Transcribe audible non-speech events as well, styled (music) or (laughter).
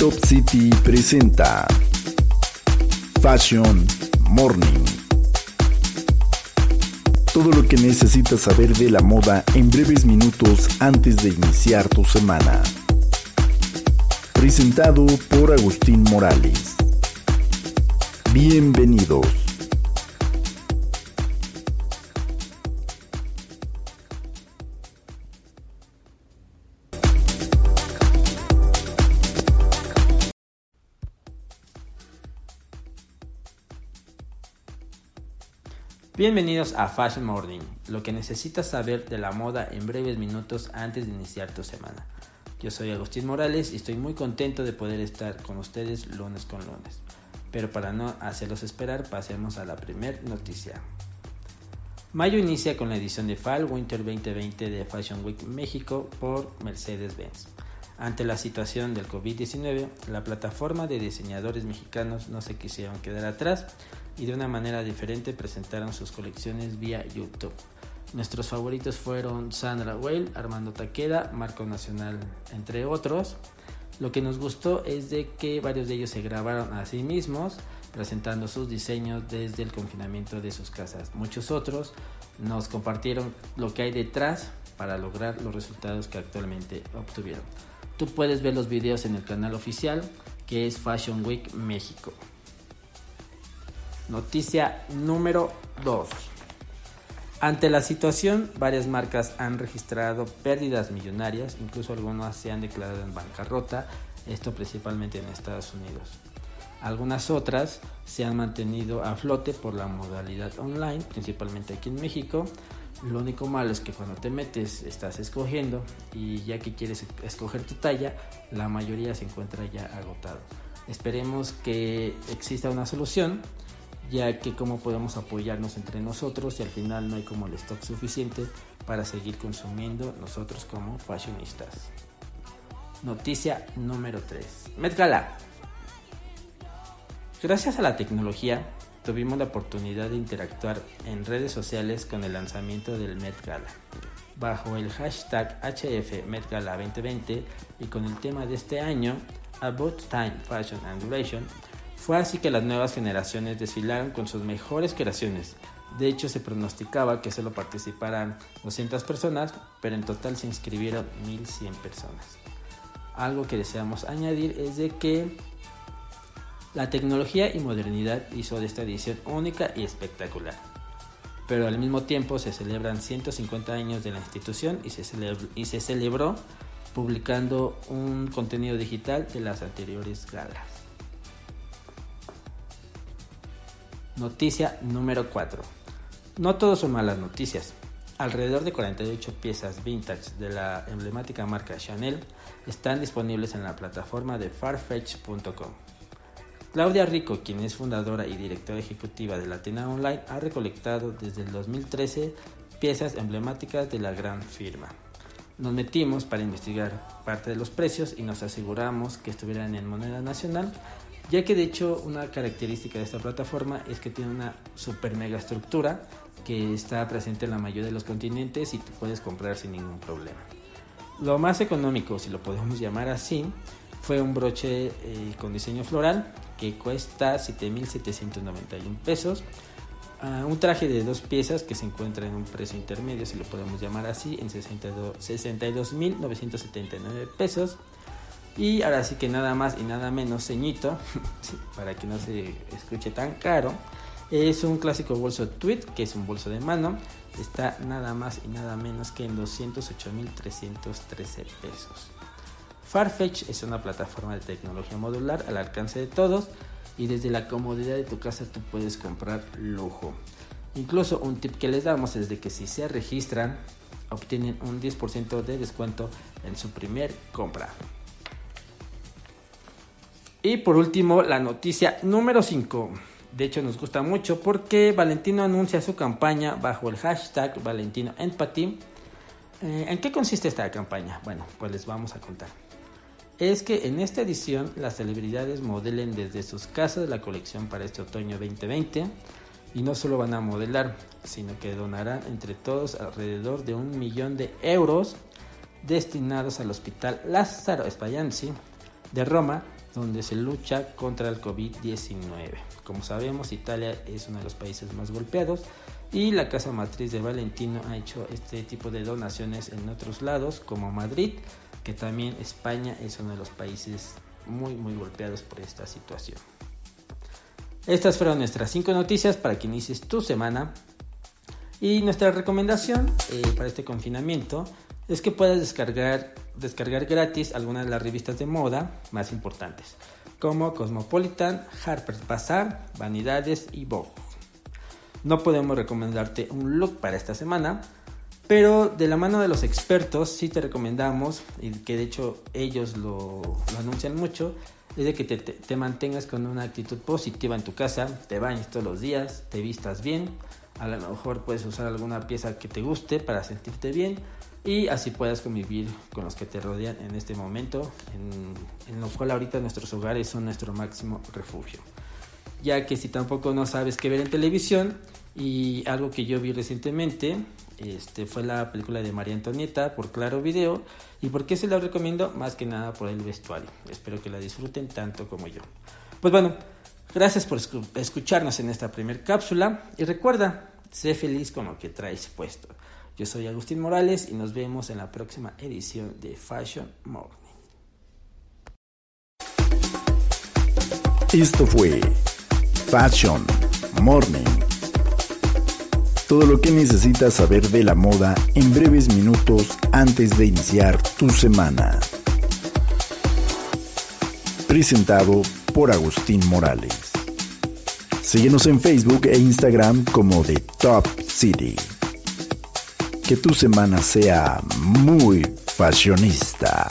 Top City presenta Fashion Morning. Todo lo que necesitas saber de la moda en breves minutos antes de iniciar tu semana. Presentado por Agustín Morales. Bienvenidos. Bienvenidos a Fashion Morning, lo que necesitas saber de la moda en breves minutos antes de iniciar tu semana. Yo soy Agustín Morales y estoy muy contento de poder estar con ustedes lunes con lunes. Pero para no hacerlos esperar, pasemos a la primer noticia. Mayo inicia con la edición de Fall Winter 2020 de Fashion Week México por Mercedes-Benz. Ante la situación del COVID-19, la plataforma de diseñadores mexicanos no se quisieron quedar atrás y de una manera diferente presentaron sus colecciones vía YouTube. Nuestros favoritos fueron Sandra Weil, Armando Taqueda, Marco Nacional, entre otros. Lo que nos gustó es de que varios de ellos se grabaron a sí mismos, presentando sus diseños desde el confinamiento de sus casas. Muchos otros nos compartieron lo que hay detrás para lograr los resultados que actualmente obtuvieron. Tú puedes ver los videos en el canal oficial que es Fashion Week México. Noticia número 2. Ante la situación, varias marcas han registrado pérdidas millonarias, incluso algunas se han declarado en bancarrota, esto principalmente en Estados Unidos. Algunas otras se han mantenido a flote por la modalidad online, principalmente aquí en México. Lo único malo es que cuando te metes estás escogiendo y ya que quieres escoger tu talla, la mayoría se encuentra ya agotado. Esperemos que exista una solución ya que cómo podemos apoyarnos entre nosotros y al final no hay como el stock suficiente para seguir consumiendo nosotros como fashionistas. Noticia número 3. Met Gala. Gracias a la tecnología tuvimos la oportunidad de interactuar en redes sociales con el lanzamiento del Met Gala. Bajo el hashtag HF Met Gala 2020 y con el tema de este año, About Time, Fashion and Duration, fue así que las nuevas generaciones desfilaron con sus mejores creaciones. De hecho, se pronosticaba que solo participaran 200 personas, pero en total se inscribieron 1100 personas. Algo que deseamos añadir es de que la tecnología y modernidad hizo de esta edición única y espectacular. Pero al mismo tiempo se celebran 150 años de la institución y se, celebró publicando un contenido digital de las anteriores galas. Noticia número 4. No todos son malas noticias. Alrededor de 48 piezas vintage de la emblemática marca Chanel están disponibles en la plataforma de farfetch.com. Claudia Rico, quien es fundadora y directora ejecutiva de Latina Online, ha recolectado desde el 2013 piezas emblemáticas de la gran firma. Nos metimos para investigar parte de los precios y nos aseguramos que estuvieran en moneda nacional ya que de hecho una característica de esta plataforma es que tiene una super mega estructura que está presente en la mayoría de los continentes y tú puedes comprar sin ningún problema. Lo más económico, si lo podemos llamar así, fue un broche eh, con diseño floral que cuesta 7.791 pesos. Uh, un traje de dos piezas que se encuentra en un precio intermedio, si lo podemos llamar así, en 62.979 pesos. Y ahora sí que nada más y nada menos ceñito, (laughs) para que no se escuche tan caro. Es un clásico bolso tweet, que es un bolso de mano. Está nada más y nada menos que en 208.313 pesos. Farfetch es una plataforma de tecnología modular al alcance de todos y desde la comodidad de tu casa tú puedes comprar lujo. Incluso un tip que les damos es de que si se registran obtienen un 10% de descuento en su primer compra. Y por último, la noticia número 5. De hecho, nos gusta mucho porque Valentino anuncia su campaña bajo el hashtag Valentino Empathy. Eh, ¿En qué consiste esta campaña? Bueno, pues les vamos a contar. Es que en esta edición las celebridades modelen desde sus casas la colección para este otoño 2020 y no solo van a modelar, sino que donarán entre todos alrededor de un millón de euros destinados al Hospital Lázaro Spallanzani de Roma donde se lucha contra el COVID-19. Como sabemos, Italia es uno de los países más golpeados y la casa matriz de Valentino ha hecho este tipo de donaciones en otros lados, como Madrid, que también España es uno de los países muy muy golpeados por esta situación. Estas fueron nuestras 5 noticias para que inicies tu semana. Y nuestra recomendación eh, para este confinamiento es que puedas descargar, descargar gratis algunas de las revistas de moda más importantes, como Cosmopolitan, Harper's Bazaar, Vanidades y Vogue. No podemos recomendarte un look para esta semana, pero de la mano de los expertos sí te recomendamos, y que de hecho ellos lo, anuncian mucho, es de que te, te, mantengas con una actitud positiva en tu casa, te bañes todos los días, te vistas bien, a lo mejor puedes usar alguna pieza que te guste para sentirte bien y así puedas convivir con los que te rodean en este momento, en, en lo cual ahorita nuestros hogares son nuestro máximo refugio. Ya que si tampoco no sabes qué ver en televisión, y algo que yo vi recientemente este, fue la película de María Antonieta por Claro Video. ¿Y por qué se la recomiendo? Más que nada por el vestuario. Espero que la disfruten tanto como yo. Pues bueno, gracias por escucharnos en esta primera cápsula. Y recuerda, sé feliz con lo que traes puesto. Yo soy Agustín Morales y nos vemos en la próxima edición de Fashion Morning. Esto fue Fashion Morning todo lo que necesitas saber de la moda en breves minutos antes de iniciar tu semana. Presentado por Agustín Morales. Síguenos en Facebook e Instagram como The Top City. Que tu semana sea muy fashionista.